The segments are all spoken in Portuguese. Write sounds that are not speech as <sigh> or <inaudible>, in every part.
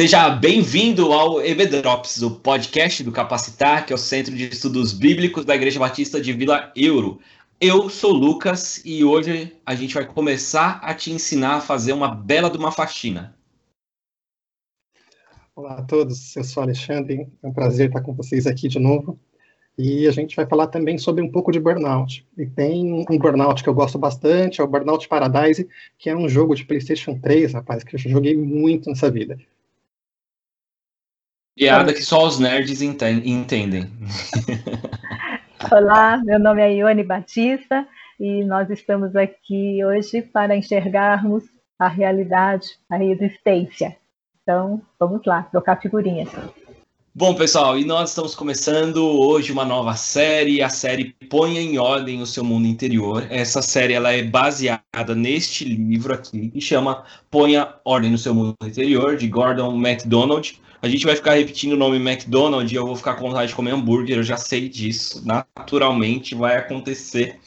Seja bem-vindo ao EB Drops, o podcast do Capacitar, que é o Centro de Estudos Bíblicos da Igreja Batista de Vila Euro. Eu sou Lucas e hoje a gente vai começar a te ensinar a fazer uma bela de uma faxina. Olá a todos, eu sou Alexandre, é um prazer estar com vocês aqui de novo. E a gente vai falar também sobre um pouco de burnout. E tem um burnout que eu gosto bastante, é o Burnout Paradise, que é um jogo de PlayStation 3, rapaz, que eu joguei muito nessa vida. Piada que só os nerds entendem. <laughs> Olá, meu nome é Ione Batista e nós estamos aqui hoje para enxergarmos a realidade, a existência. Então, vamos lá, trocar figurinhas. Bom, pessoal, e nós estamos começando hoje uma nova série, a série Ponha em Ordem o Seu Mundo Interior. Essa série ela é baseada neste livro aqui, que chama Ponha Ordem no Seu Mundo Interior, de Gordon MacDonald. A gente vai ficar repetindo o nome McDonald's e eu vou ficar com vontade de comer hambúrguer, eu já sei disso. Naturalmente vai acontecer.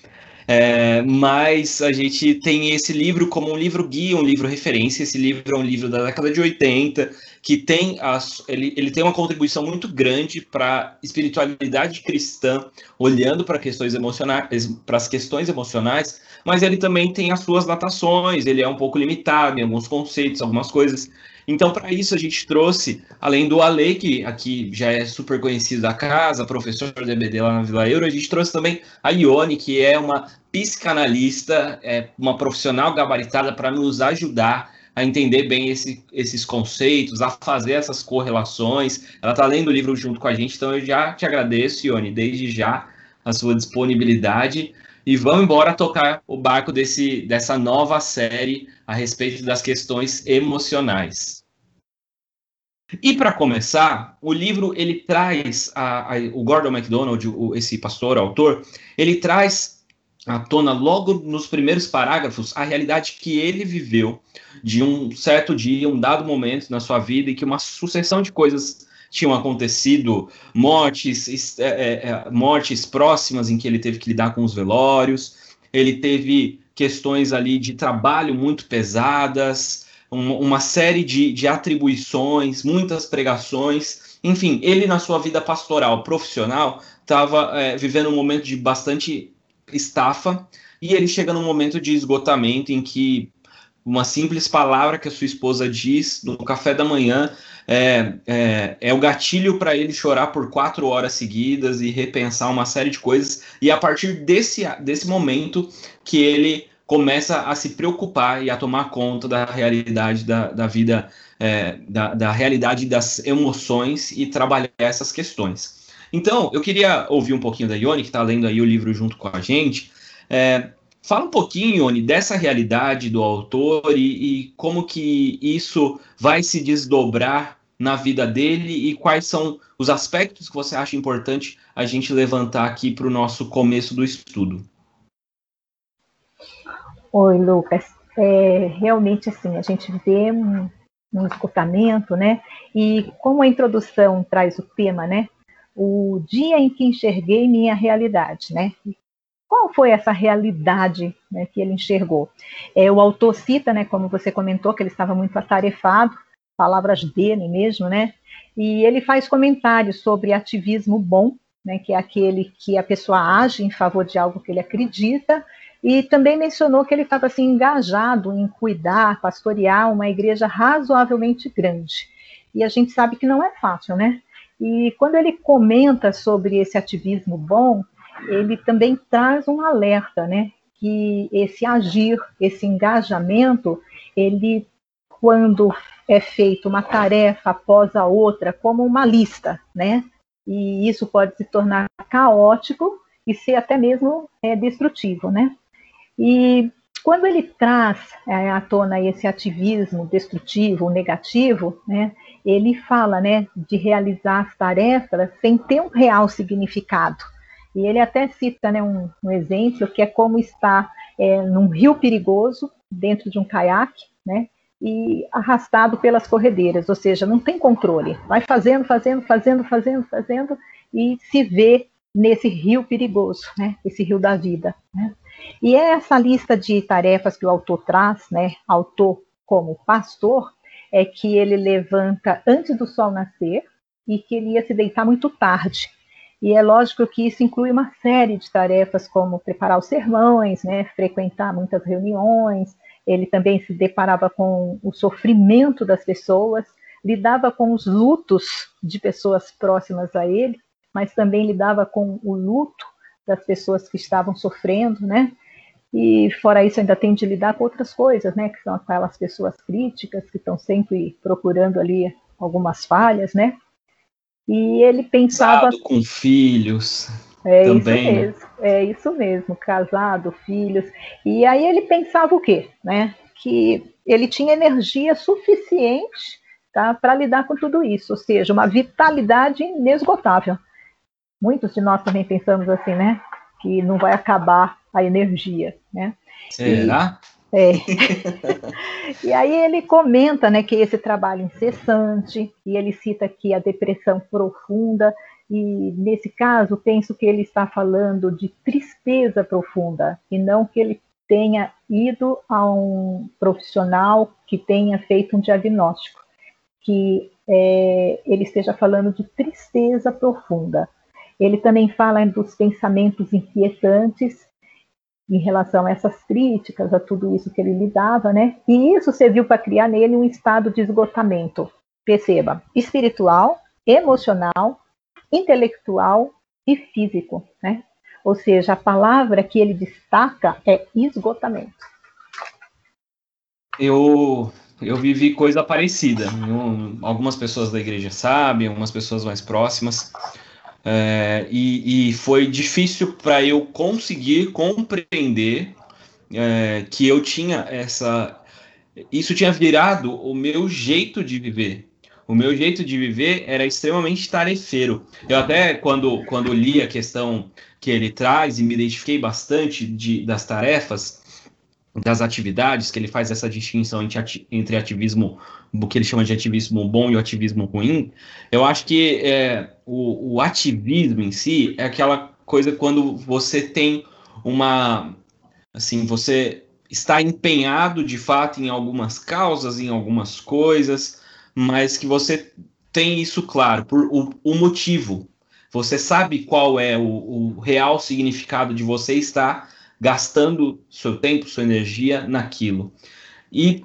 É, mas a gente tem esse livro como um livro guia, um livro referência. Esse livro é um livro da década de 80, que tem ele, ele tem uma contribuição muito grande para a espiritualidade cristã, olhando para questões emocionais, para as questões emocionais, mas ele também tem as suas datações, ele é um pouco limitado em alguns conceitos, algumas coisas. Então, para isso, a gente trouxe, além do Ale, que aqui já é super conhecido da casa, professor de EBD lá na Vila Euro, a gente trouxe também a Ione, que é uma psicanalista, é uma profissional gabaritada para nos ajudar a entender bem esse, esses conceitos, a fazer essas correlações. Ela está lendo o livro junto com a gente, então eu já te agradeço, Ione, desde já a sua disponibilidade. E vamos embora tocar o barco desse, dessa nova série a respeito das questões emocionais. E para começar, o livro ele traz a, a, o Gordon MacDonald, o, esse pastor, autor, ele traz à tona logo nos primeiros parágrafos a realidade que ele viveu de um certo dia, um dado momento na sua vida e que uma sucessão de coisas tinham acontecido, mortes, é, é, é, mortes próximas em que ele teve que lidar com os velórios, ele teve questões ali de trabalho muito pesadas, um, uma série de, de atribuições, muitas pregações, enfim, ele na sua vida pastoral, profissional, estava é, vivendo um momento de bastante estafa, e ele chega num momento de esgotamento em que uma simples palavra que a sua esposa diz no café da manhã é, é, é o gatilho para ele chorar por quatro horas seguidas e repensar uma série de coisas. E a partir desse, desse momento que ele começa a se preocupar e a tomar conta da realidade da, da vida, é, da, da realidade das emoções e trabalhar essas questões. Então, eu queria ouvir um pouquinho da Ione, que está lendo aí o livro junto com a gente. É, Fala um pouquinho, Ione, dessa realidade do autor e, e, como que isso vai se desdobrar na vida dele e quais são os aspectos que você acha importante a gente levantar aqui para o nosso começo do estudo. Oi, Lucas. É, realmente, assim, a gente vê um, um escutamento, né? E como a introdução traz o tema, né? O dia em que enxerguei minha realidade, né? Qual foi essa realidade né, que ele enxergou? É, o autor cita, né, como você comentou, que ele estava muito atarefado, palavras dele mesmo, né? E ele faz comentários sobre ativismo bom, né, que é aquele que a pessoa age em favor de algo que ele acredita, e também mencionou que ele estava assim engajado em cuidar, pastorear uma igreja razoavelmente grande. E a gente sabe que não é fácil, né? E quando ele comenta sobre esse ativismo bom, ele também traz um alerta, né? Que esse agir, esse engajamento, ele, quando é feito uma tarefa após a outra, como uma lista, né? E isso pode se tornar caótico e ser até mesmo é, destrutivo, né? E quando ele traz é, à tona esse ativismo destrutivo, negativo, né? Ele fala, né, de realizar as tarefas sem ter um real significado. E ele até cita né, um, um exemplo que é como estar é, num rio perigoso, dentro de um caiaque, né? E arrastado pelas corredeiras, ou seja, não tem controle. Vai fazendo, fazendo, fazendo, fazendo, fazendo, e se vê nesse rio perigoso, né? Esse rio da vida. Né? E é essa lista de tarefas que o autor traz, né? Autor como pastor, é que ele levanta antes do sol nascer e que ele ia se deitar muito tarde. E é lógico que isso inclui uma série de tarefas, como preparar os sermões, né, frequentar muitas reuniões. Ele também se deparava com o sofrimento das pessoas, lidava com os lutos de pessoas próximas a ele, mas também lidava com o luto das pessoas que estavam sofrendo, né? E fora isso ainda tem de lidar com outras coisas, né? Que são aquelas pessoas críticas que estão sempre procurando ali algumas falhas, né? E ele pensava casado com filhos. É também, isso mesmo, é isso mesmo, casado, filhos. E aí ele pensava o quê, né? Que ele tinha energia suficiente tá, para lidar com tudo isso, ou seja, uma vitalidade inesgotável. Muitos de nós também pensamos assim, né? Que não vai acabar a energia, né? Será? E, é. <laughs> e aí ele comenta, né, que esse trabalho incessante, e ele cita aqui a depressão profunda, e nesse caso penso que ele está falando de tristeza profunda, e não que ele tenha ido a um profissional que tenha feito um diagnóstico, que é, ele esteja falando de tristeza profunda. Ele também fala dos pensamentos inquietantes em relação a essas críticas, a tudo isso que ele lidava, né? E isso serviu para criar nele um estado de esgotamento. Perceba, espiritual, emocional, intelectual e físico, né? Ou seja, a palavra que ele destaca é esgotamento. Eu eu vivi coisa parecida. Algumas pessoas da igreja sabem, algumas pessoas mais próximas. É, e, e, foi difícil para eu conseguir compreender é, que eu tinha essa. Isso tinha virado o meu jeito de viver. O meu jeito de viver era extremamente tarefeiro. Eu até, quando, quando li a questão que ele traz e me identifiquei bastante de, das tarefas, das atividades, que ele faz essa distinção entre ativismo, o que ele chama de ativismo bom e o ativismo ruim, eu acho que é, o, o ativismo em si é aquela coisa quando você tem uma. Assim, você está empenhado de fato em algumas causas, em algumas coisas, mas que você tem isso claro, por o, o motivo. Você sabe qual é o, o real significado de você estar gastando seu tempo, sua energia naquilo. E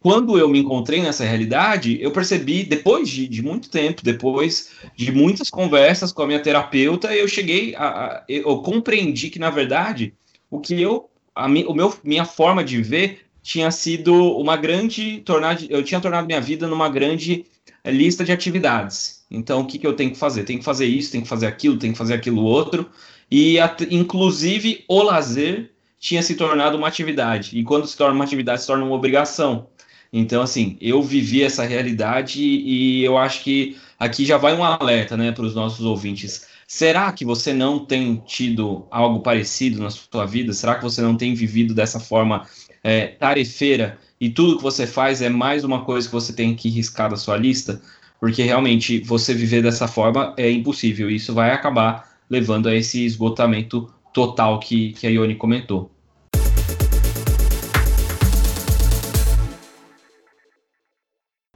quando eu me encontrei nessa realidade, eu percebi, depois de, de, muito tempo, depois de muitas conversas com a minha terapeuta, eu cheguei a. a eu compreendi que, na verdade, o que eu. A mi, o meu, minha forma de ver tinha sido uma grande. Tornar, eu tinha tornado minha vida numa grande eh, lista de atividades. Então, o que, que eu tenho que fazer? Tenho que fazer isso, tenho que fazer aquilo, tenho que fazer aquilo outro e a, inclusive o lazer tinha se tornado uma atividade. E quando se torna uma atividade, se torna uma obrigação. Então, assim, eu vivi essa realidade e eu acho que aqui já vai um alerta né, para os nossos ouvintes. Será que você não tem tido algo parecido na sua vida? Será que você não tem vivido dessa forma é, tarefeira e tudo que você faz é mais uma coisa que você tem que riscar da sua lista? Porque realmente você viver dessa forma é impossível. Isso vai acabar levando a esse esgotamento total que, que a Ione comentou.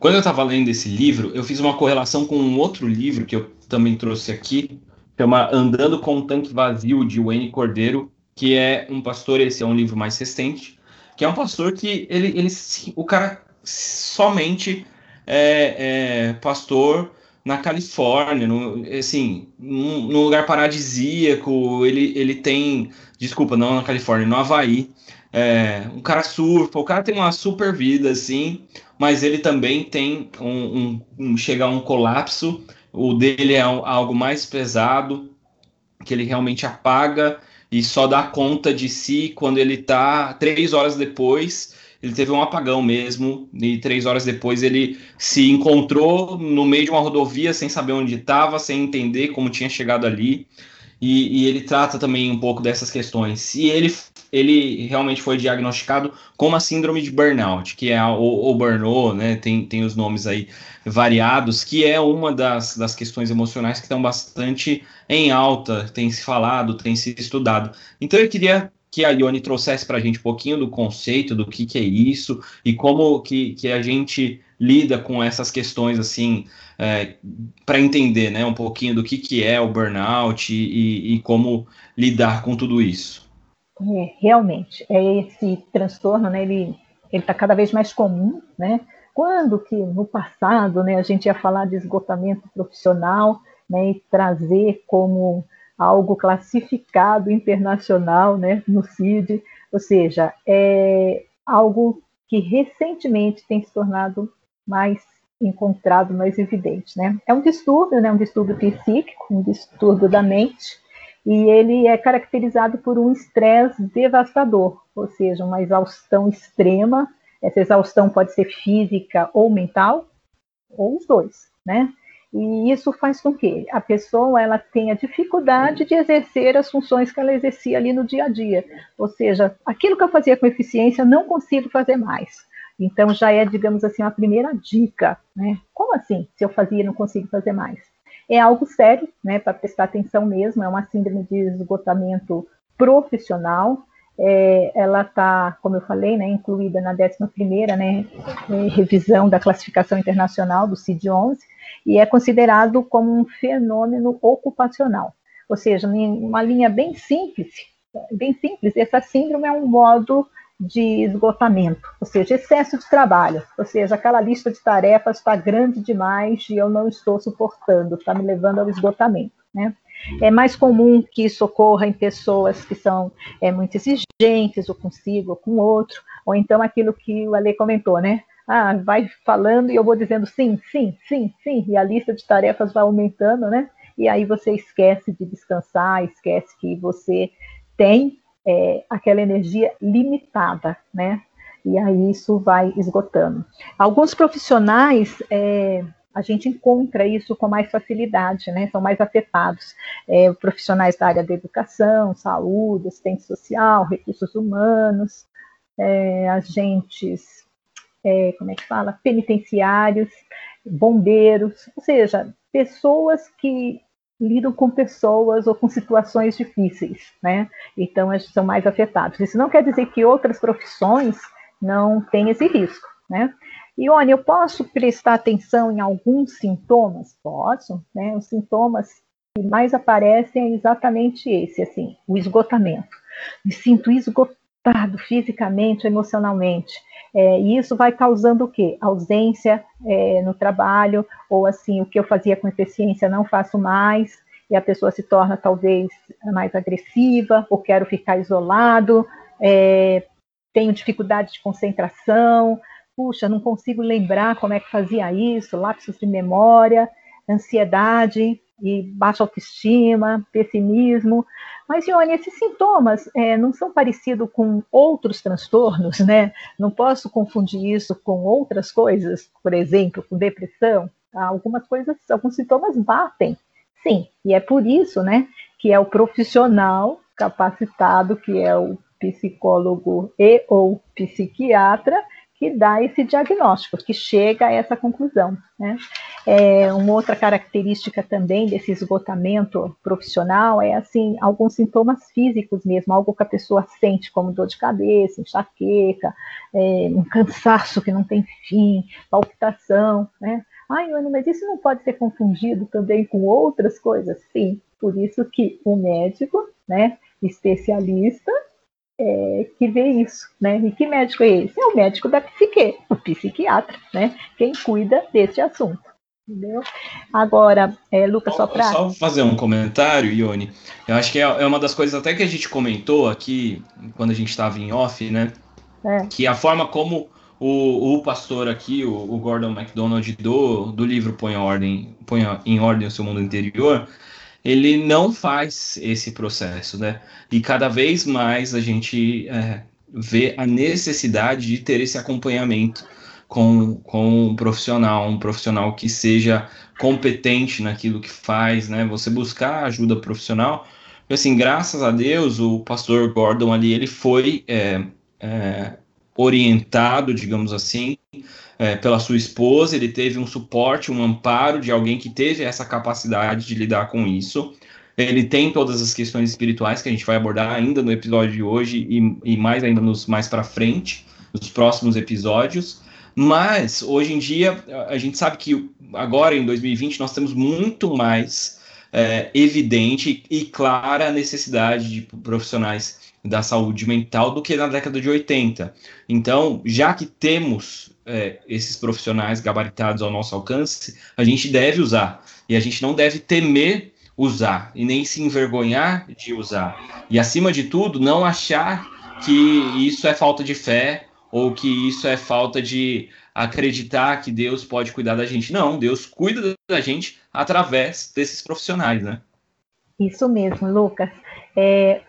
Quando eu estava lendo esse livro, eu fiz uma correlação com um outro livro que eu também trouxe aqui, chama Andando com um Tanque Vazio, de Wayne Cordeiro, que é um pastor, esse é um livro mais recente, que é um pastor que ele, ele o cara somente é, é pastor na Califórnia, no, assim, num, num, lugar paradisíaco, ele, ele tem, desculpa, não na Califórnia, no Havaí, é, um cara surfa, o cara tem uma super vida, assim, mas ele também tem um, um, um chega a um colapso, o dele é algo mais pesado, que ele realmente apaga e só dá conta de si quando ele tá três horas depois ele teve um apagão mesmo, e três horas depois ele se encontrou no meio de uma rodovia sem saber onde estava, sem entender como tinha chegado ali. E, e, ele trata também um pouco dessas questões. E ele, ele realmente foi diagnosticado com uma síndrome de burnout, que é o, burnout, né? Tem, tem os nomes aí variados, que é uma das, das questões emocionais que estão bastante em alta, tem se falado, tem se estudado. Então eu queria que a Ione trouxesse para a gente um pouquinho do conceito, do que, que é isso, e como que, que a gente lida com essas questões, assim, é, para entender né, um pouquinho do que, que é o burnout e, e como lidar com tudo isso. É, realmente, é esse transtorno, né, ele está cada vez mais comum, né? Quando que no passado, né, a gente ia falar de esgotamento profissional, né, e trazer como algo classificado internacional, né, no CID, ou seja, é algo que recentemente tem se tornado mais encontrado, mais evidente, né? É um distúrbio, né, um distúrbio psíquico, um distúrbio da mente, e ele é caracterizado por um estresse devastador, ou seja, uma exaustão extrema. Essa exaustão pode ser física ou mental, ou os dois, né? E isso faz com que a pessoa ela tenha dificuldade de exercer as funções que ela exercia ali no dia a dia. Ou seja, aquilo que eu fazia com eficiência, não consigo fazer mais. Então já é, digamos assim, a primeira dica, né? Como assim? Se eu fazia, não consigo fazer mais? É algo sério, né? Para prestar atenção mesmo. É uma síndrome de esgotamento profissional. É, ela está, como eu falei, né, incluída na 11ª né, revisão da classificação internacional do CID-11, e é considerado como um fenômeno ocupacional. Ou seja, uma linha bem simples, bem simples, essa síndrome é um modo de esgotamento, ou seja, excesso de trabalho, ou seja, aquela lista de tarefas está grande demais e eu não estou suportando, está me levando ao esgotamento, né? É mais comum que isso ocorra em pessoas que são é, muito exigentes, ou consigo, ou com outro, ou então aquilo que o Ale comentou, né? ah, vai falando e eu vou dizendo sim, sim, sim, sim, e a lista de tarefas vai aumentando, né? E aí você esquece de descansar, esquece que você tem é, aquela energia limitada, né? E aí isso vai esgotando. Alguns profissionais, é, a gente encontra isso com mais facilidade, né? São mais afetados. É, profissionais da área da educação, saúde, assistente social, recursos humanos, é, agentes é, como é que fala, penitenciários, bombeiros, ou seja, pessoas que lidam com pessoas ou com situações difíceis, né? Então, são mais afetados. Isso não quer dizer que outras profissões não têm esse risco, né? E, olha, eu posso prestar atenção em alguns sintomas? Posso, né? Os sintomas que mais aparecem é exatamente esse, assim, o esgotamento. Me sinto esgotado fisicamente, emocionalmente. É, e isso vai causando o quê? Ausência é, no trabalho, ou assim, o que eu fazia com eficiência não faço mais, e a pessoa se torna talvez mais agressiva, ou quero ficar isolado, é, tenho dificuldade de concentração, puxa, não consigo lembrar como é que fazia isso, lapsos de memória, ansiedade, e baixa autoestima, pessimismo. Mas, Ione, esses sintomas é, não são parecidos com outros transtornos, né? Não posso confundir isso com outras coisas, por exemplo, com depressão. Algumas coisas, alguns sintomas batem, sim, e é por isso, né, que é o profissional capacitado, que é o psicólogo e ou psiquiatra, que dá esse diagnóstico, que chega a essa conclusão. Né? É, uma outra característica também desse esgotamento profissional é assim alguns sintomas físicos mesmo, algo que a pessoa sente como dor de cabeça, enxaqueca, é, um cansaço que não tem fim, palpitação, né? Ai, Ana, mas isso não pode ser confundido também com outras coisas? Sim, por isso que o médico, né, especialista, é, que vê isso, né? E que médico é esse? É o médico da psique, o psiquiatra, né? Quem cuida desse assunto. Entendeu? Agora, é, Lucas, só para. Só fazer um comentário, Ione. Eu acho que é, é uma das coisas até que a gente comentou aqui, quando a gente estava em off, né? É. Que a forma como o, o pastor aqui, o, o, Gordon MacDonald, do, do livro Põe, ordem, Põe em Ordem o Seu Mundo Interior, ele não faz esse processo, né? E cada vez mais a gente é, vê a necessidade de ter esse acompanhamento com, com um profissional, um profissional que seja competente naquilo que faz, né? Você buscar ajuda profissional. E, assim, graças a Deus, o pastor Gordon ali, ele foi é, é, orientado, digamos assim, é, pela sua esposa, ele teve um suporte, um amparo de alguém que teve essa capacidade de lidar com isso. ele tem todas as questões espirituais que a gente vai abordar ainda no episódio de hoje e, e mais ainda nos mais para frente, nos próximos episódios. Mas hoje em dia a gente sabe que agora em 2020 nós temos muito mais é, evidente e clara a necessidade de profissionais da saúde mental do que na década de 80. Então, já que temos é, esses profissionais gabaritados ao nosso alcance, a gente deve usar. E a gente não deve temer usar e nem se envergonhar de usar. E acima de tudo, não achar que isso é falta de fé ou que isso é falta de acreditar que Deus pode cuidar da gente. Não, Deus cuida da gente através desses profissionais, né? Isso mesmo, Lucas. É,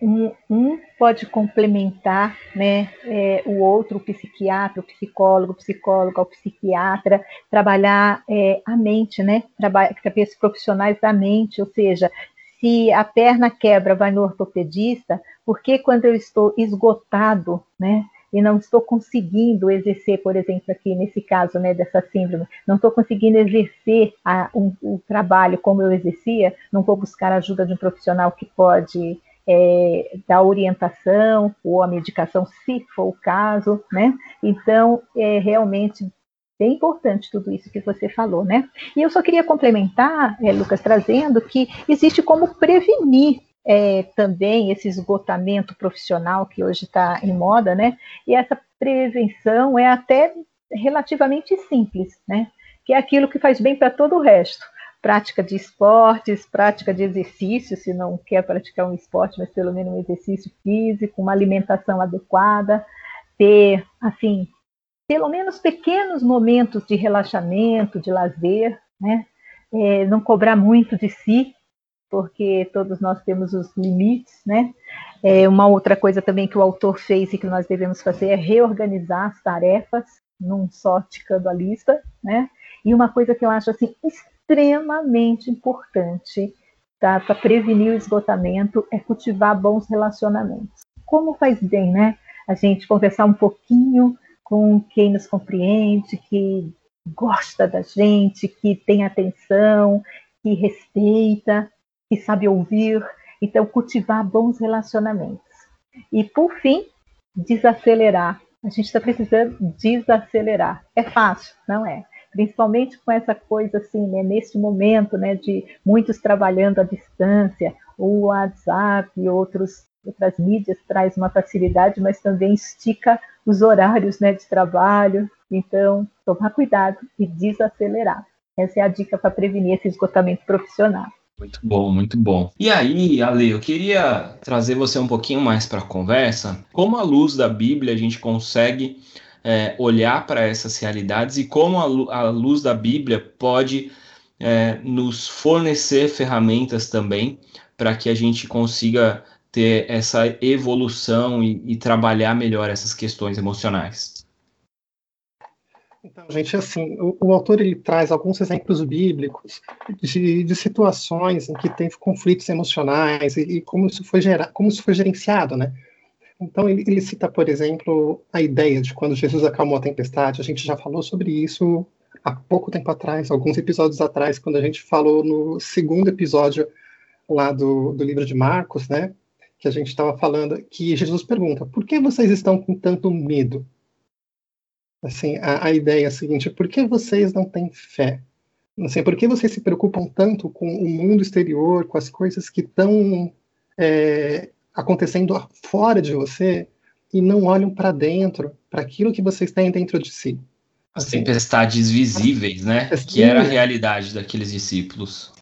um, um, pode complementar né, é, o outro, o psiquiatra, o psicólogo, o psicólogo, o psiquiatra, trabalhar é, a mente, né? Trabalhar os profissionais da mente, ou seja, se a perna quebra, vai no ortopedista, porque quando eu estou esgotado, né? E não estou conseguindo exercer, por exemplo, aqui nesse caso, né, dessa síndrome, não estou conseguindo exercer a, um, o trabalho como eu exercia, não vou buscar a ajuda de um profissional que pode é, da orientação ou a medicação, se for o caso, né? Então, é realmente bem importante tudo isso que você falou, né? E eu só queria complementar, é, Lucas, trazendo que existe como prevenir é, também esse esgotamento profissional que hoje está em moda, né? E essa prevenção é até relativamente simples, né? Que é aquilo que faz bem para todo o resto prática de esportes, prática de exercício, se não quer praticar um esporte, mas pelo menos um exercício físico, uma alimentação adequada, ter, assim, pelo menos pequenos momentos de relaxamento, de lazer, né? É, não cobrar muito de si, porque todos nós temos os limites, né? É, uma outra coisa também que o autor fez e que nós devemos fazer é reorganizar as tarefas, não só ticando a lista, né? E uma coisa que eu acho assim extremamente importante tá, para prevenir o esgotamento é cultivar bons relacionamentos. Como faz bem, né? A gente conversar um pouquinho com quem nos compreende, que gosta da gente, que tem atenção, que respeita, que sabe ouvir. Então, cultivar bons relacionamentos. E, por fim, desacelerar. A gente está precisando desacelerar. É fácil? Não é principalmente com essa coisa assim, né, nesse momento, né, de muitos trabalhando à distância, o WhatsApp e outros outras mídias traz uma facilidade, mas também estica os horários, né, de trabalho. Então, tomar cuidado e desacelerar. Essa é a dica para prevenir esse esgotamento profissional. Muito bom, muito bom. E aí, Ale, eu queria trazer você um pouquinho mais para a conversa. Como a luz da Bíblia a gente consegue é, olhar para essas realidades e como a, a, luz da Bíblia pode é, nos fornecer ferramentas também para que a gente consiga ter essa evolução e, e trabalhar melhor essas questões emocionais. Então, gente, assim, o, o, autor ele traz alguns exemplos bíblicos de, de situações em que tem conflitos emocionais e, e, como isso foi gerado, como isso foi gerenciado, né? Então, ele, ele, cita, por exemplo, a ideia de quando Jesus acalmou a tempestade. A gente já falou sobre isso há pouco tempo atrás, alguns episódios atrás, quando a gente falou no segundo episódio lá do, do livro de Marcos, né? Que a gente estava falando, que Jesus pergunta: por que vocês estão com tanto medo? Assim, a, a ideia é a seguinte: por que vocês não têm fé? Assim, por que vocês se preocupam tanto com o mundo exterior, com as coisas que estão é, acontecendo fora de você e não olham para dentro, para aquilo que vocês têm dentro de si. As assim, tempestades visíveis, né? Que era a realidade daqueles discípulos.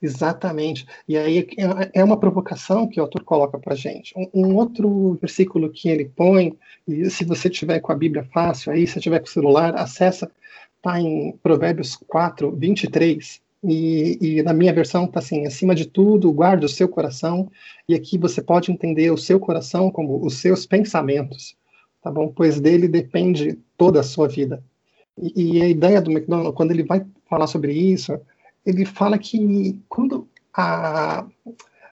Exatamente. E aí é, é uma provocação que o autor coloca para gente. Um, um, outro versículo que ele põe, e se você tiver com a Bíblia fácil, aí se tiver com o celular, acessa, está em Provérbios 4, 23. E, e na minha versão está assim: acima de tudo, guarde o seu coração. E aqui você pode entender o seu coração como os seus pensamentos, tá bom? Pois dele depende toda a sua vida. E, e a ideia do McDonald, quando ele vai falar sobre isso, ele fala que quando a,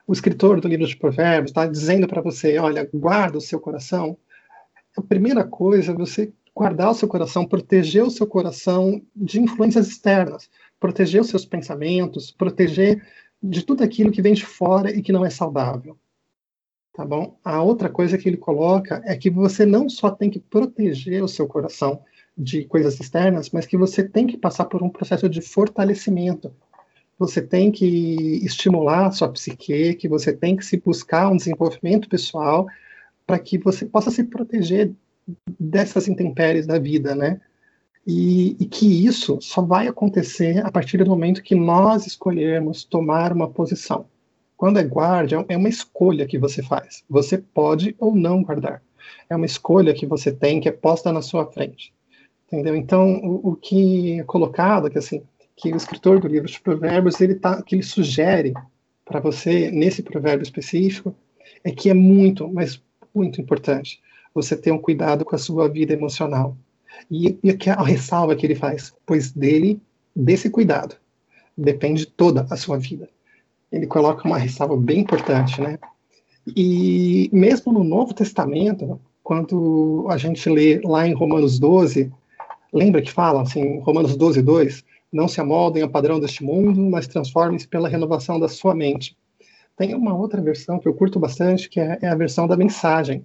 o escritor do livro de Provérbios está dizendo para você: olha, guarda o seu coração, a primeira coisa é você guardar o seu coração, proteger o seu coração de influências externas proteger os seus pensamentos, proteger de tudo aquilo que vem de fora e que não é saudável. Tá bom? A outra coisa que ele coloca é que você não só tem que proteger o seu coração de coisas externas, mas que você tem que passar por um processo de fortalecimento. Você tem que estimular a sua psique, que você tem que se buscar um desenvolvimento pessoal para que você possa se proteger dessas intempéries da vida, né? E, e, que isso só vai acontecer a partir do momento que nós escolhermos tomar uma posição. Quando é guarda, é uma escolha que você faz. Você pode ou não guardar. É uma escolha que você tem, que é posta na sua frente. Entendeu? Então, o, o que é colocado, que assim, que o escritor do livro de Provérbios, ele tá, que ele sugere para você nesse provérbio específico, é que é muito, mas muito importante você ter um cuidado com a sua vida emocional. E, e a ressalva que ele faz, pois dele, desse cuidado, depende toda a sua vida. Ele coloca uma ressalva bem importante, né? E mesmo no Novo Testamento, quando a gente lê lá em Romanos 12, lembra que fala assim, Romanos 12, 2, não se amoldem ao padrão deste mundo, mas transformem-se pela renovação da sua mente. Tem uma outra versão que eu curto bastante, que é, é a versão da mensagem,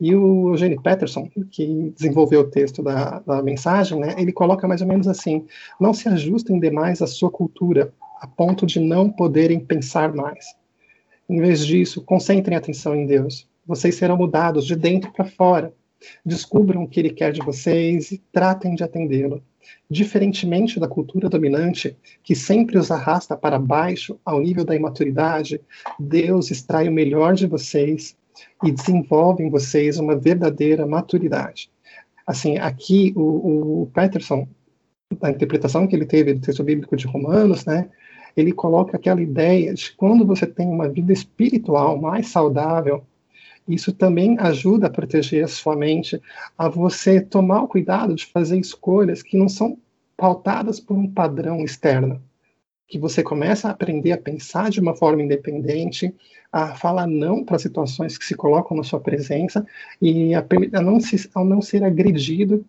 e o Eugene Peterson, que desenvolveu o texto da, da mensagem, né, ele coloca mais ou menos assim: não se ajustem demais à sua cultura, a ponto de não poderem pensar mais. Em vez disso, concentrem atenção em Deus. Vocês serão mudados de dentro para fora. Descubram o que Ele quer de vocês e tratem de atendê-lo. Diferentemente da cultura dominante, que sempre os arrasta para baixo ao nível da imaturidade, Deus extrai o melhor de vocês e desenvolve em vocês uma verdadeira maturidade. Assim, aqui o, o Peterson, a interpretação que ele teve do texto bíblico de Romanos, né, ele coloca aquela ideia de quando você tem uma vida espiritual mais saudável, isso também ajuda a proteger a sua mente, a você tomar o cuidado de fazer escolhas que não são pautadas por um padrão externo que você começa a aprender a pensar de uma forma independente, a falar não para situações que se colocam na sua presença e a, a não, se, ao não ser agredido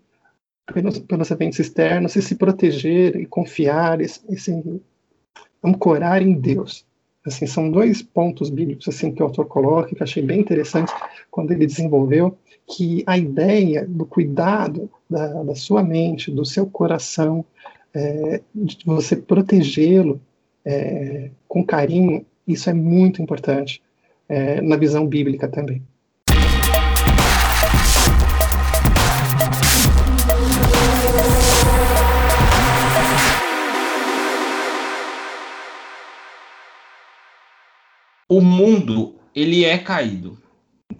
pelos, pelos eventos externos e se proteger e confiar e, e se ancorar em Deus. Assim, são dois pontos bíblicos assim que o autor coloca que eu achei bem interessante quando ele desenvolveu que a ideia do cuidado da, da sua mente, do seu coração, é, de você protegê-lo é, com carinho, isso é muito importante é, na visão bíblica também. O mundo ele é caído.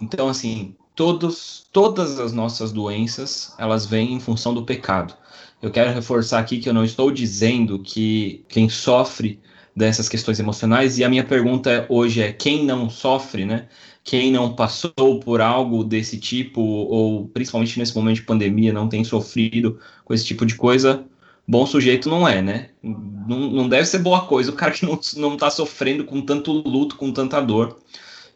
Então assim, todos, todas as nossas doenças elas vêm em função do pecado. Eu quero reforçar aqui que eu não estou dizendo que quem sofre dessas questões emocionais, e a minha pergunta hoje é: quem não sofre, né? Quem não passou por algo desse tipo, ou principalmente nesse momento de pandemia, não tem sofrido com esse tipo de coisa, bom sujeito não é, né? Não, não deve ser boa coisa o cara que não, não tá sofrendo com tanto luto, com tanta dor.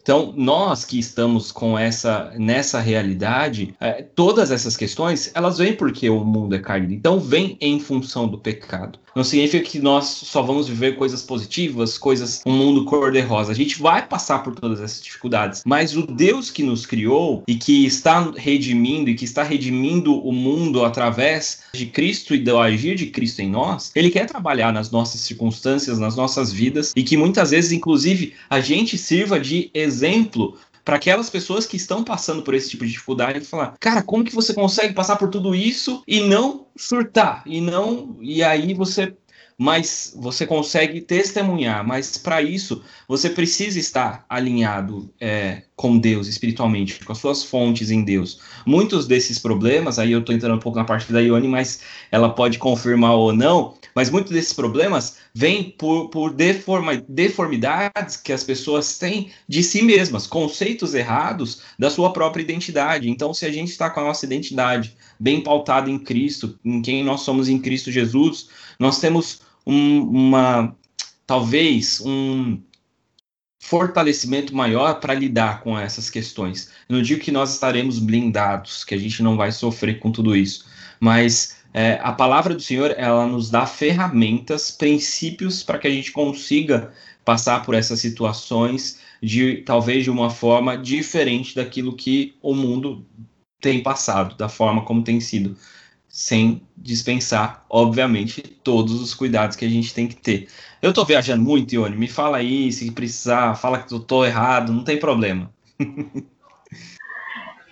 Então, nós que estamos com essa nessa realidade, é, todas essas questões, elas vêm porque o mundo é caído. Então, vem em função do pecado. Não significa que nós só vamos viver coisas positivas, coisas um mundo cor-de-rosa. A gente vai passar por todas essas dificuldades, mas o Deus que nos criou e que está redimindo e que está redimindo o mundo através de Cristo e do agir de Cristo em nós, ele quer trabalhar nas nossas circunstâncias, nas nossas vidas e que muitas vezes, inclusive, a gente sirva de exemplo para aquelas pessoas que estão passando por esse tipo de dificuldade falar, cara, como que você consegue passar por tudo isso e não surtar e não e aí você mas você consegue testemunhar. Mas para isso, você precisa estar alinhado é, com Deus espiritualmente, com as suas fontes em Deus. Muitos desses problemas, aí eu estou entrando um pouco na parte da Ione, mas ela pode confirmar ou não, mas muitos desses problemas vêm por, por deforma, deformidades que as pessoas têm de si mesmas, conceitos errados da sua própria identidade. Então, se a gente está com a nossa identidade bem pautada em Cristo, em quem nós somos em Cristo Jesus, nós temos um, uma talvez um fortalecimento maior para lidar com essas questões. Eu não digo que nós estaremos blindados, que a gente não vai sofrer com tudo isso, mas é, a palavra do Senhor ela nos dá ferramentas, princípios para que a gente consiga passar por essas situações de talvez de uma forma diferente daquilo que o mundo tem passado, da forma como tem sido, sem dispensar, obviamente, todos os cuidados que a gente tem que ter. Eu tô viajando muito, Ione, me fala aí, se precisar, fala que eu tô errado, não tem problema. <laughs>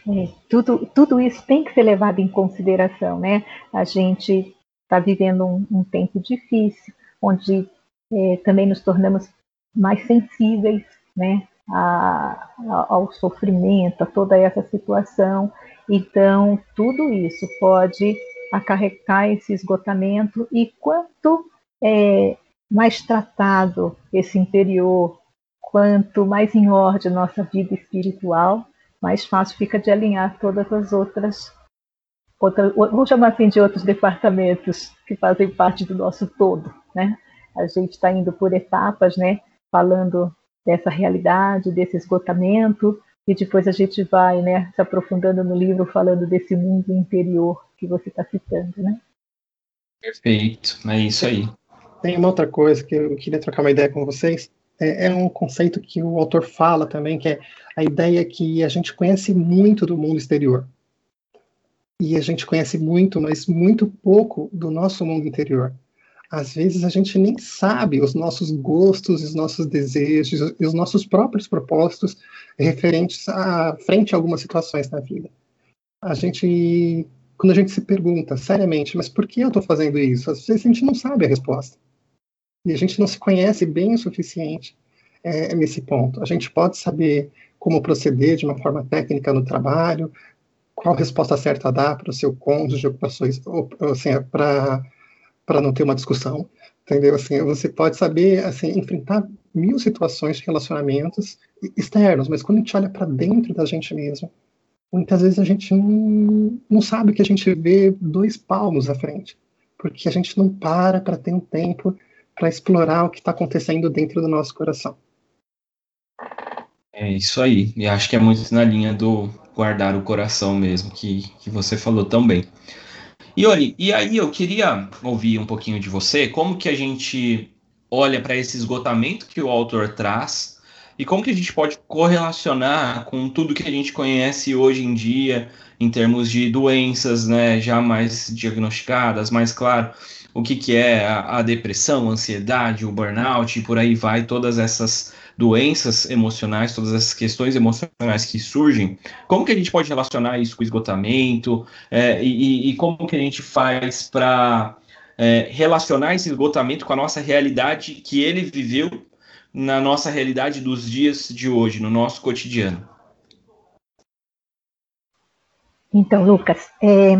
É, tudo, tudo isso tem que ser levado em consideração, né? A gente está vivendo um, um, tempo difícil, onde é, também nos tornamos mais sensíveis, né? A, a, ao sofrimento, a toda essa situação. Então, tudo isso pode acarretar esse esgotamento e quanto é, mais tratado esse interior, quanto mais em ordem nossa vida espiritual, mais fácil fica de alinhar todas as outras, outras vamos chamar assim de outros departamentos que fazem parte do nosso todo, né? A gente está indo por etapas, né? Falando dessa realidade, desse esgotamento, e depois a gente vai, né? Se aprofundando no livro, falando desse mundo interior que você está citando, né? Perfeito, é isso aí. Tem uma outra coisa que eu queria trocar uma ideia com vocês é, é, um conceito que o autor fala também, que é a ideia que a gente conhece muito do mundo exterior. E a gente conhece muito, mas muito pouco do nosso mundo interior. Às vezes a gente nem sabe os nossos gostos, os nossos desejos e os nossos próprios propósitos referentes a frente a algumas situações na vida. A gente, quando a gente se pergunta seriamente, mas por que eu estou fazendo isso? Às vezes a gente não sabe a resposta. E a gente não se conhece bem o suficiente é, nesse ponto. A gente pode saber como proceder de uma forma técnica no trabalho, qual resposta certa dar para o seu cônjuge, para assim, para não ter uma discussão, entendeu? Assim, você pode saber assim, enfrentar mil situações de relacionamentos externos, mas quando a gente olha para dentro da gente mesmo, muitas vezes a gente não, não sabe que a gente vê dois palmos à frente, porque a gente não para para ter um tempo para explorar o que está acontecendo dentro do nosso coração. É isso aí. E acho que é muito na linha do guardar o coração mesmo, que, que você falou tão bem. E olha, e aí eu queria ouvir um pouquinho de você, como que a gente olha para esse esgotamento que o autor traz e como que a gente pode correlacionar com tudo que a gente conhece hoje em dia em termos de doenças, né, já mais diagnosticadas, mais claro, o que, que é a, a depressão, a ansiedade, o burnout e por aí vai, todas essas doenças emocionais, todas essas questões emocionais que surgem, como que a gente pode relacionar isso com esgotamento é, e, e, como que a gente faz para é, relacionar esse esgotamento com a nossa realidade que ele viveu na nossa realidade dos dias de hoje, no nosso cotidiano? Então, Lucas, é,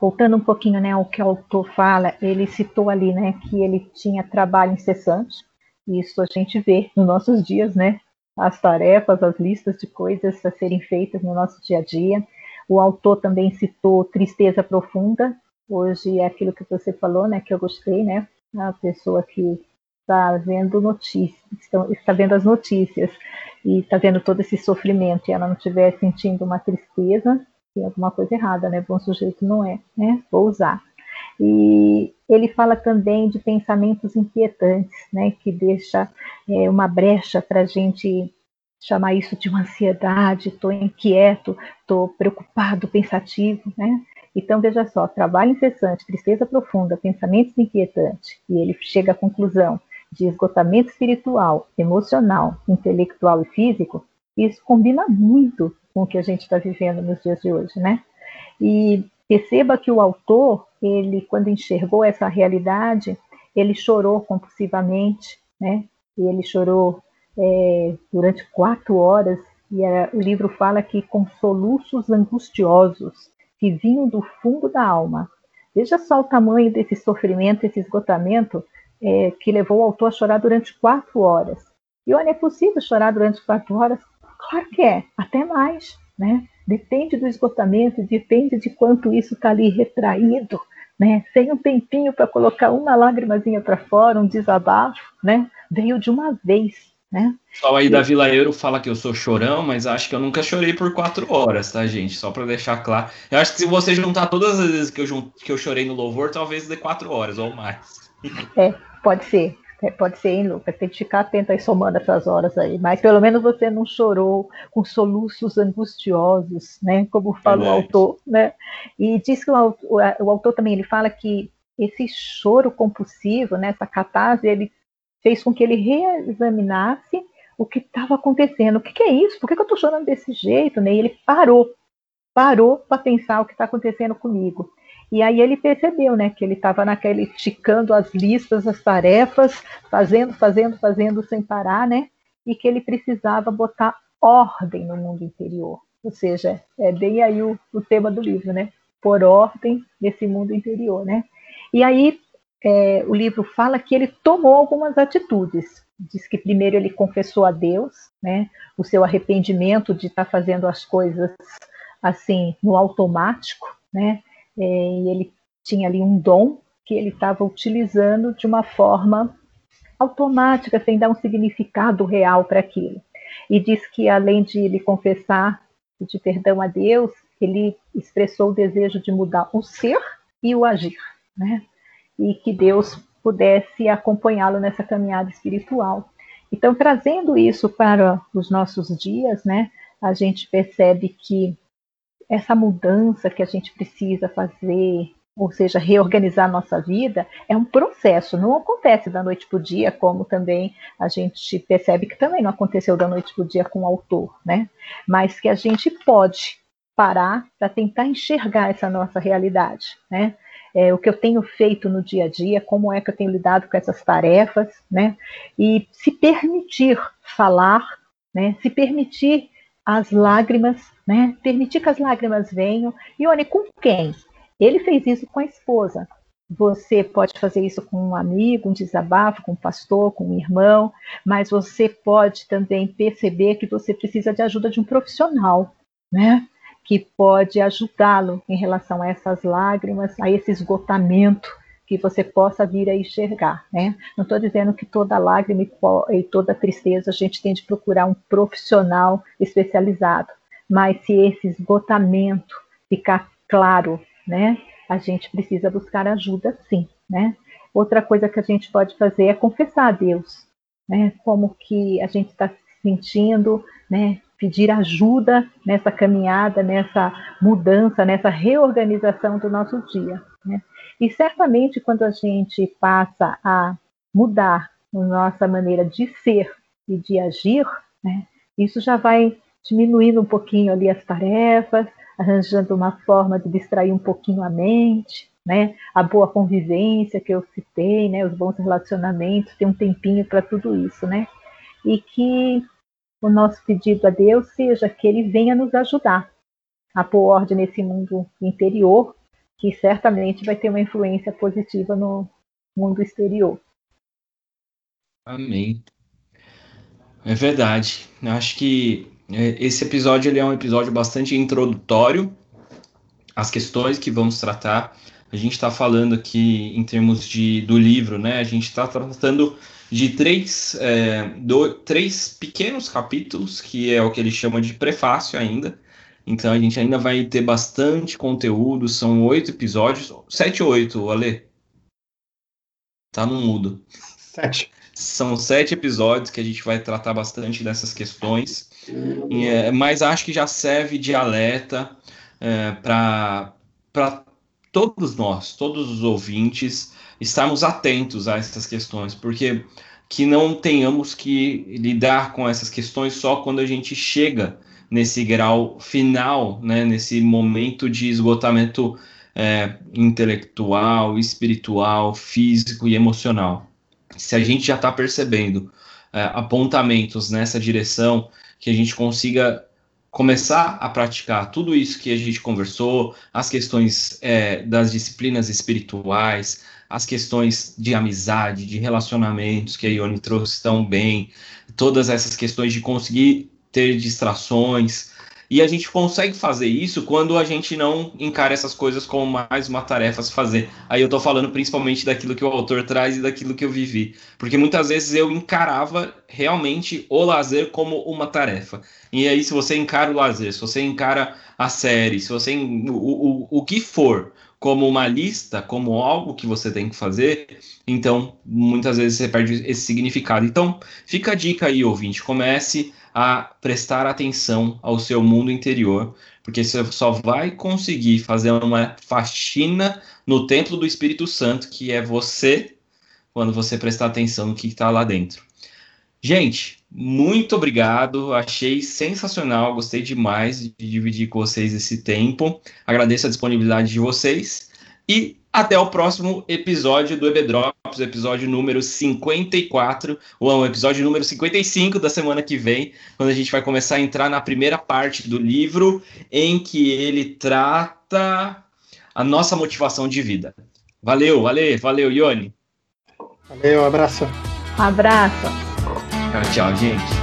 voltando um pouquinho né, ao que o autor fala, ele citou ali né, que ele tinha trabalho incessante, e isso a gente vê nos nossos dias, né? As tarefas, as listas de coisas a serem feitas no nosso dia a dia. O autor também citou tristeza profunda. Hoje é aquilo que você falou, né? Que eu gostei, né? A pessoa que está vendo notícias, está vendo as notícias e está vendo todo esse sofrimento e ela não estiver sentindo uma tristeza, tem alguma coisa errada, né? Bom sujeito não é, né? Vou usar. E ele fala também de pensamentos inquietantes, né? Que deixa é, uma brecha para a gente chamar isso de uma ansiedade, estou inquieto, estou preocupado, pensativo, né? Então, veja só, trabalho incessante, tristeza profunda, pensamentos inquietantes, e ele chega à conclusão de esgotamento espiritual, emocional, intelectual e físico, isso combina muito com o que a gente está vivendo nos dias de hoje, né? E perceba que o autor, ele, quando enxergou essa realidade, ele chorou compulsivamente, né? E ele chorou é, durante quatro horas, e o livro fala que com soluços angustiosos que vinham do fundo da alma. Veja só o tamanho desse sofrimento, esse esgotamento, é, que levou o autor a chorar durante quatro horas. E olha, é possível chorar durante quatro horas? Claro que é, até mais, né? Depende do esgotamento, depende de quanto isso está ali retraído, né? Sem um tempinho para colocar uma lágrimazinha para fora, um desabafo, né? Veio de uma vez, né? Só aí da Vila Euro fala que eu sou chorão, mas acho que eu nunca chorei por quatro horas, tá, gente? Só para deixar claro. Eu acho que se você juntar todas as vezes que eu, que eu chorei no louvor, talvez dê quatro horas ou mais. É, pode ser. É, pode ser, hein, Lucas? Tem que ficar atento aí somando essas horas aí. Mas pelo menos você não chorou com soluços angustiosos, né? Como fala o autor, né? E diz que o, o, o, autor também ele fala que esse choro compulsivo, né, essa catarse, ele fez com que ele reexaminasse o que estava acontecendo. O que, que, é isso? Por que, que eu estou chorando desse jeito? Né? E ele parou, parou para pensar o que está acontecendo comigo. E aí ele percebeu, né, que ele estava naquele ticando as listas, as tarefas, fazendo, fazendo, fazendo sem parar, né, e que ele precisava botar ordem no mundo interior. Ou seja, é bem aí o, o tema do livro, né, por ordem nesse mundo interior, né. E aí é, o livro fala que ele tomou algumas atitudes. Diz que primeiro ele confessou a Deus, né, o seu arrependimento de estar tá fazendo as coisas assim no automático, né, é, e ele tinha ali um dom que ele estava utilizando de uma forma automática, sem dar um significado real para aquilo. E diz que além de ele confessar de perdão a Deus, ele expressou o desejo de mudar o ser e o agir, né? E que Deus pudesse acompanhá-lo nessa caminhada espiritual. Então, trazendo isso para os nossos dias, né, a gente percebe que essa mudança que a gente precisa fazer, ou seja, reorganizar nossa vida, é um processo, não acontece da noite para o dia, como também a gente percebe que também não aconteceu da noite para o dia com o autor, né? Mas que a gente pode parar para tentar enxergar essa nossa realidade, né? É, o que eu tenho feito no dia a dia, como é que eu tenho lidado com essas tarefas, né? E se permitir falar, né? Se permitir as lágrimas, né? Permitir que as lágrimas venham. E olha, com quem? Ele fez isso com a esposa. Você pode fazer isso com um amigo, um desabafo, com um pastor, com um irmão, mas você pode também perceber que você precisa de ajuda de um profissional, né? Que pode ajudá-lo em relação a essas lágrimas, a esse esgotamento que você possa vir a enxergar, né? Não estou dizendo que toda lágrima e toda tristeza a gente tem de procurar um profissional especializado, mas se esse esgotamento ficar claro, né? A gente precisa buscar ajuda, sim, né? Outra coisa que a gente pode fazer é confessar a Deus, né? Como que a gente está se sentindo, né? Pedir ajuda nessa caminhada, nessa mudança, nessa reorganização do nosso dia. Né? E certamente quando a gente passa a mudar a nossa maneira de ser e de agir, né, isso já vai diminuindo um pouquinho ali as tarefas, arranjando uma forma de distrair um pouquinho a mente, né? A boa convivência que eu citei, né? Os bons relacionamentos, tem um tempinho para tudo isso, né? E que o nosso pedido a Deus seja que Ele venha nos ajudar a pôr ordem nesse mundo interior que certamente vai ter uma influência positiva no mundo exterior. Amém. É verdade. Eu acho que é, esse episódio ele é um episódio bastante introdutório às questões que vamos tratar. A gente está falando aqui em termos de, do livro, né? A gente está tratando de três, é, do, três pequenos capítulos, que é o que ele chama de prefácio ainda, então a gente ainda vai ter bastante conteúdo. São oito episódios. Sete ou oito, Ale? Tá no mudo. Sete. São sete episódios que a gente vai tratar bastante dessas questões. E, é, mas acho que já serve de alerta é, para todos nós, todos os ouvintes, estarmos atentos a essas questões, porque que não tenhamos que lidar com essas questões só quando a gente chega nesse grau final, né, nesse momento de esgotamento é, intelectual, espiritual, físico e emocional. Se a gente já está percebendo é, apontamentos nessa direção, que a gente consiga começar a praticar tudo isso que a gente conversou, as questões é, das disciplinas espirituais, as questões de amizade, de relacionamentos que a Ione trouxe tão bem, todas essas questões de conseguir ter distrações. E a gente consegue fazer isso quando a gente não encara essas coisas como mais uma tarefa a se fazer. Aí eu tô falando principalmente daquilo que o autor traz e daquilo que eu vivi. Porque muitas vezes eu encarava realmente o lazer como uma tarefa. E aí, se você encara o lazer, se você encara a série, se você. O, o, o que for, como uma lista, como algo que você tem que fazer, então muitas vezes você perde esse significado. Então, fica a dica aí, ouvinte, comece a prestar atenção ao seu mundo interior, porque você só vai conseguir fazer uma faxina no templo do Espírito Santo, que é você, quando você prestar atenção no que está lá dentro. Gente, muito obrigado. Achei sensacional, gostei demais de dividir com vocês esse tempo. Agradeço a disponibilidade de vocês e até o próximo episódio do EBDrops, episódio número 54, ou episódio número 55 da semana que vem, quando a gente vai começar a entrar na primeira parte do livro, em que ele trata a nossa motivação de vida. Valeu, valeu, valeu, Ione. Valeu, abraço. Um abraço. Tchau, tchau, gente.